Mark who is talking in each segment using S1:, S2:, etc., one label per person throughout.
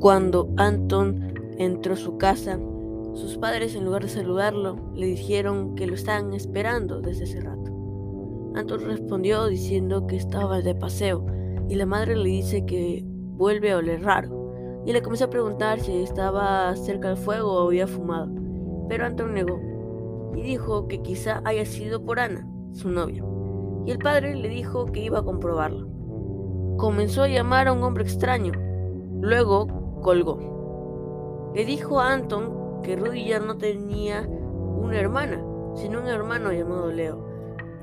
S1: Cuando Anton entró a su casa, sus padres en lugar de saludarlo le dijeron que lo estaban esperando desde hace rato. Anton respondió diciendo que estaba de paseo y la madre le dice que vuelve a oler raro y le comenzó a preguntar si estaba cerca del fuego o había fumado, pero Anton negó y dijo que quizá haya sido por Ana, su novia, y el padre le dijo que iba a comprobarlo. Comenzó a llamar a un hombre extraño, luego colgó. Le dijo a Anton que Rudiger no tenía una hermana, sino un hermano llamado Leo,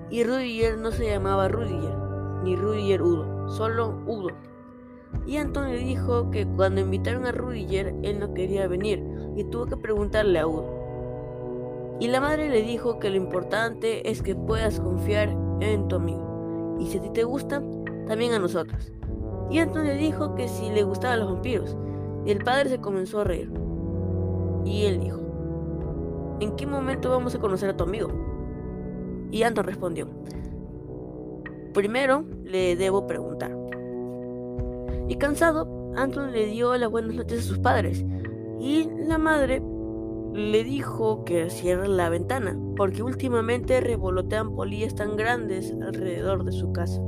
S1: y Rudiger no se llamaba Rudiger, ni Rudiger Udo, solo Udo. Y Anton le dijo que cuando invitaron a Rudiger, él no quería venir y tuvo que preguntarle a Udo. Y la madre le dijo que lo importante es que puedas confiar en tu amigo. Y si a ti te gusta, también a nosotros. Y Anton le dijo que si le gustaban los vampiros. El padre se comenzó a reír. Y él dijo, ¿en qué momento vamos a conocer a tu amigo? Y Anton respondió, primero le debo preguntar. Y cansado, Anton le dio las buenas noches a sus padres. Y la madre le dijo que cierre la ventana, porque últimamente revolotean polillas tan grandes alrededor de su casa.